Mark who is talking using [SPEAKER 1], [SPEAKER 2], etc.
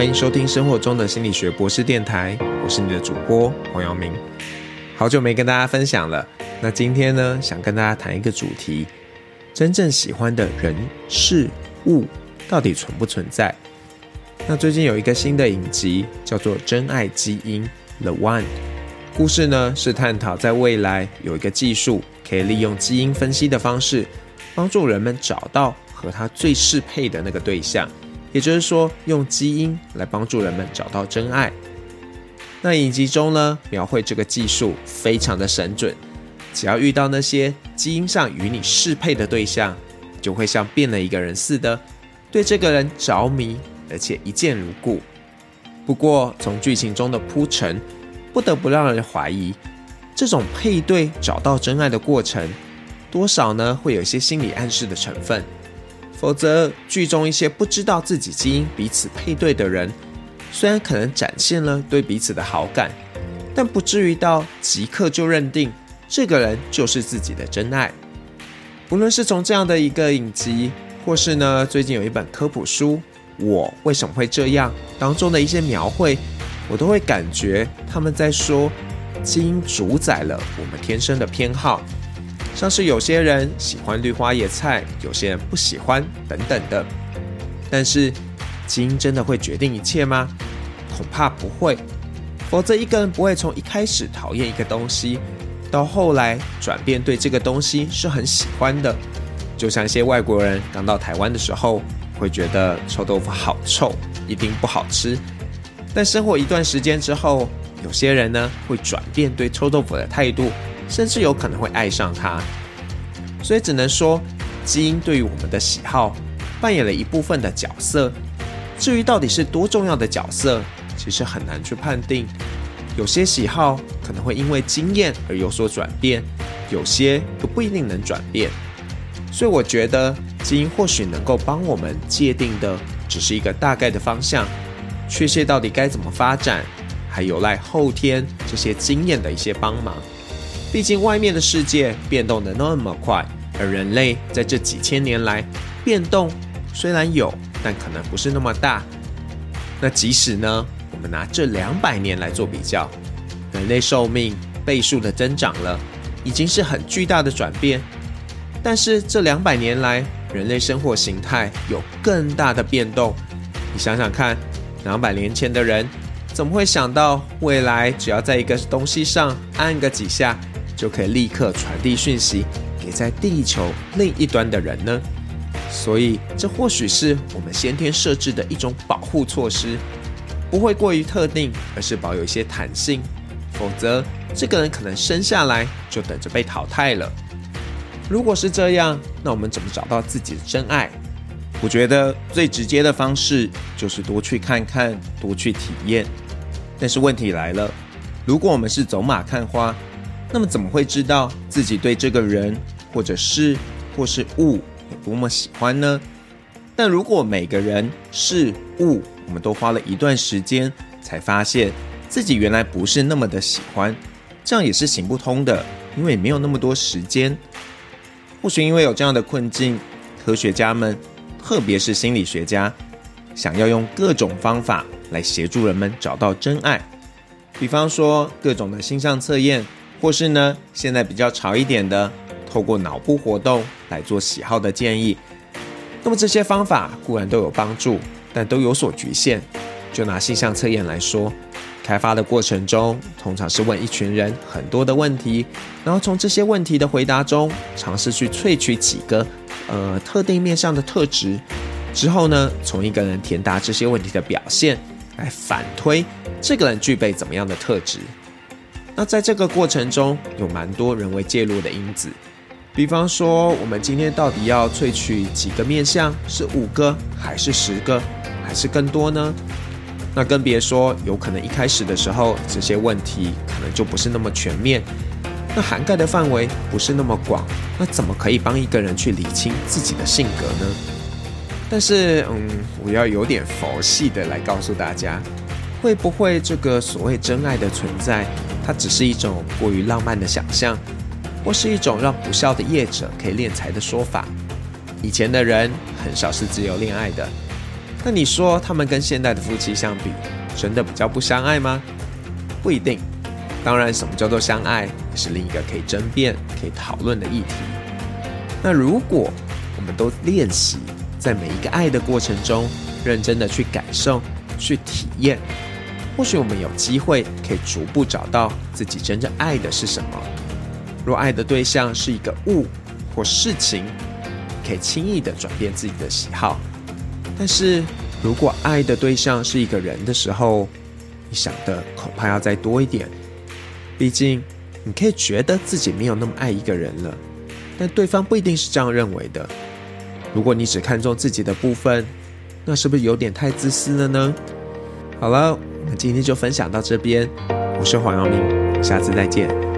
[SPEAKER 1] 欢迎收听生活中的心理学博士电台，我是你的主播黄耀明。好久没跟大家分享了，那今天呢，想跟大家谈一个主题：真正喜欢的人事物到底存不存在？那最近有一个新的影集叫做《真爱基因》The One，故事呢是探讨在未来有一个技术可以利用基因分析的方式，帮助人们找到和他最适配的那个对象。也就是说，用基因来帮助人们找到真爱。那影集中呢，描绘这个技术非常的神准，只要遇到那些基因上与你适配的对象，就会像变了一个人似的，对这个人着迷，而且一见如故。不过，从剧情中的铺陈，不得不让人怀疑，这种配对找到真爱的过程，多少呢会有一些心理暗示的成分。否则，剧中一些不知道自己基因彼此配对的人，虽然可能展现了对彼此的好感，但不至于到即刻就认定这个人就是自己的真爱。无论是从这样的一个影集，或是呢最近有一本科普书《我为什么会这样》当中的一些描绘，我都会感觉他们在说，基因主宰了我们天生的偏好。像是有些人喜欢绿花野菜，有些人不喜欢，等等的。但是，基因真的会决定一切吗？恐怕不会。否则，一个人不会从一开始讨厌一个东西，到后来转变对这个东西是很喜欢的。就像一些外国人刚到台湾的时候，会觉得臭豆腐好臭，一定不好吃。但生活一段时间之后，有些人呢会转变对臭豆腐的态度。甚至有可能会爱上它，所以只能说基因对于我们的喜好扮演了一部分的角色。至于到底是多重要的角色，其实很难去判定。有些喜好可能会因为经验而有所转变，有些又不一定能转变。所以我觉得基因或许能够帮我们界定的只是一个大概的方向，确切到底该怎么发展，还有赖后天这些经验的一些帮忙。毕竟外面的世界变动的那么快，而人类在这几千年来变动虽然有，但可能不是那么大。那即使呢，我们拿这两百年来做比较，人类寿命倍数的增长了，已经是很巨大的转变。但是这两百年来，人类生活形态有更大的变动。你想想看，两百年前的人怎么会想到未来只要在一个东西上按个几下？就可以立刻传递讯息给在地球另一端的人呢，所以这或许是我们先天设置的一种保护措施，不会过于特定，而是保有一些弹性。否则，这个人可能生下来就等着被淘汰了。如果是这样，那我们怎么找到自己的真爱？我觉得最直接的方式就是多去看看，多去体验。但是问题来了，如果我们是走马看花。那么怎么会知道自己对这个人，或者是或是物有多么喜欢呢？但如果每个人事物，我们都花了一段时间才发现自己原来不是那么的喜欢，这样也是行不通的，因为没有那么多时间。或许因为有这样的困境，科学家们，特别是心理学家，想要用各种方法来协助人们找到真爱，比方说各种的星象测验。或是呢，现在比较潮一点的，透过脑部活动来做喜好的建议。那么这些方法固然都有帮助，但都有所局限。就拿性向测验来说，开发的过程中，通常是问一群人很多的问题，然后从这些问题的回答中，尝试去萃取几个呃特定面向的特质，之后呢，从一个人填答这些问题的表现，来反推这个人具备怎么样的特质。那在这个过程中，有蛮多人为介入的因子，比方说，我们今天到底要萃取几个面相？是五个，还是十个，还是更多呢？那更别说，有可能一开始的时候，这些问题可能就不是那么全面，那涵盖的范围不是那么广，那怎么可以帮一个人去理清自己的性格呢？但是，嗯，我要有点佛系的来告诉大家。会不会这个所谓真爱的存在，它只是一种过于浪漫的想象，或是一种让不孝的业者可以敛财的说法？以前的人很少是自由恋爱的，那你说他们跟现代的夫妻相比，真的比较不相爱吗？不一定。当然，什么叫做相爱，也是另一个可以争辩、可以讨论的议题。那如果我们都练习在每一个爱的过程中，认真的去感受、去体验，或许我们有机会可以逐步找到自己真正爱的是什么。若爱的对象是一个物或事情，可以轻易的转变自己的喜好。但是如果爱的对象是一个人的时候，你想的恐怕要再多一点。毕竟，你可以觉得自己没有那么爱一个人了，但对方不一定是这样认为的。如果你只看重自己的部分，那是不是有点太自私了呢？好了，那今天就分享到这边。我是黄耀明，下次再见。